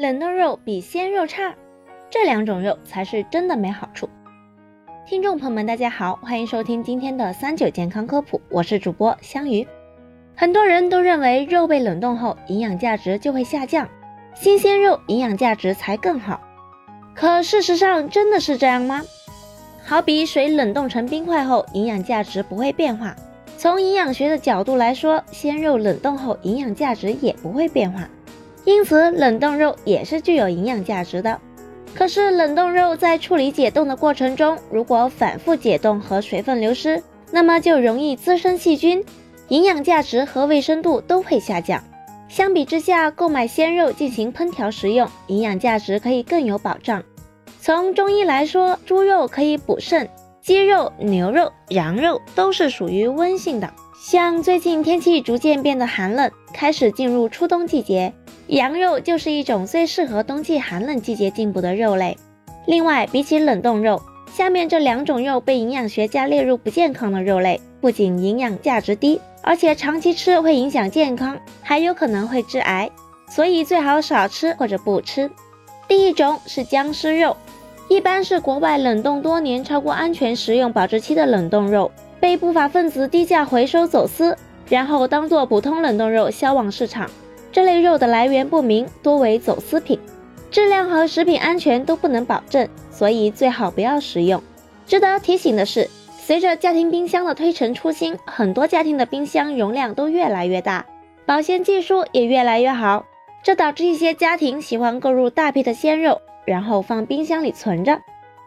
冷冻肉比鲜肉差，这两种肉才是真的没好处。听众朋友们，大家好，欢迎收听今天的三九健康科普，我是主播香鱼。很多人都认为肉被冷冻后营养价值就会下降，新鲜肉营养价值才更好。可事实上真的是这样吗？好比水冷冻成冰块后，营养价值不会变化。从营养学的角度来说，鲜肉冷冻后营养价值也不会变化。因此，冷冻肉也是具有营养价值的。可是，冷冻肉在处理解冻的过程中，如果反复解冻和水分流失，那么就容易滋生细菌，营养价值和卫生度都会下降。相比之下，购买鲜肉进行烹调食用，营养价值可以更有保障。从中医来说，猪肉可以补肾，鸡肉、牛肉、羊肉都是属于温性的。像最近天气逐渐变得寒冷，开始进入初冬季节。羊肉就是一种最适合冬季寒冷季节进补的肉类。另外，比起冷冻肉，下面这两种肉被营养学家列入不健康的肉类，不仅营养价值低，而且长期吃会影响健康，还有可能会致癌，所以最好少吃或者不吃。第一种是僵尸肉，一般是国外冷冻多年、超过安全食用保质期的冷冻肉，被不法分子低价回收走私，然后当做普通冷冻肉销往市场。这类肉的来源不明，多为走私品，质量和食品安全都不能保证，所以最好不要食用。值得提醒的是，随着家庭冰箱的推陈出新，很多家庭的冰箱容量都越来越大，保鲜技术也越来越好，这导致一些家庭喜欢购入大批的鲜肉，然后放冰箱里存着，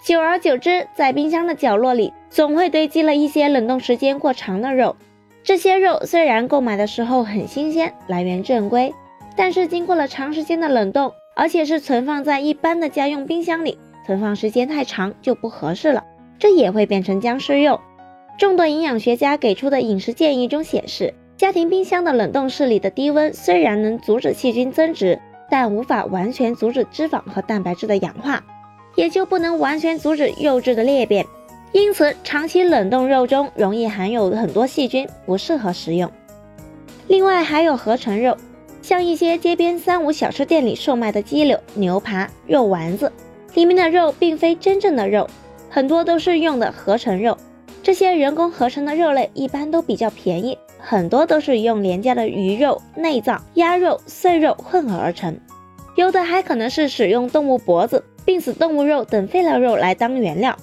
久而久之，在冰箱的角落里总会堆积了一些冷冻时间过长的肉。这些肉虽然购买的时候很新鲜，来源正规，但是经过了长时间的冷冻，而且是存放在一般的家用冰箱里，存放时间太长就不合适了，这也会变成僵尸肉。众多营养学家给出的饮食建议中显示，家庭冰箱的冷冻室里的低温虽然能阻止细菌增殖，但无法完全阻止脂肪和蛋白质的氧化，也就不能完全阻止肉质的裂变。因此，长期冷冻肉中容易含有很多细菌，不适合食用。另外，还有合成肉，像一些街边三无小吃店里售卖的鸡柳、牛扒、肉丸子，里面的肉并非真正的肉，很多都是用的合成肉。这些人工合成的肉类一般都比较便宜，很多都是用廉价的鱼肉、内脏、鸭肉、碎肉混合而成，有的还可能是使用动物脖子、病死动物肉等废料肉来当原料。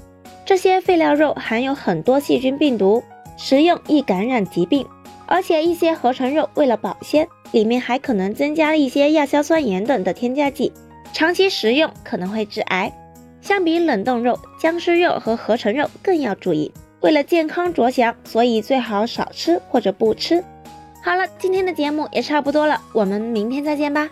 这些废料肉含有很多细菌、病毒，食用易感染疾病。而且一些合成肉为了保鲜，里面还可能增加一些亚硝酸盐等的添加剂，长期食用可能会致癌。相比冷冻肉、僵尸肉和合成肉更要注意，为了健康着想，所以最好少吃或者不吃。好了，今天的节目也差不多了，我们明天再见吧。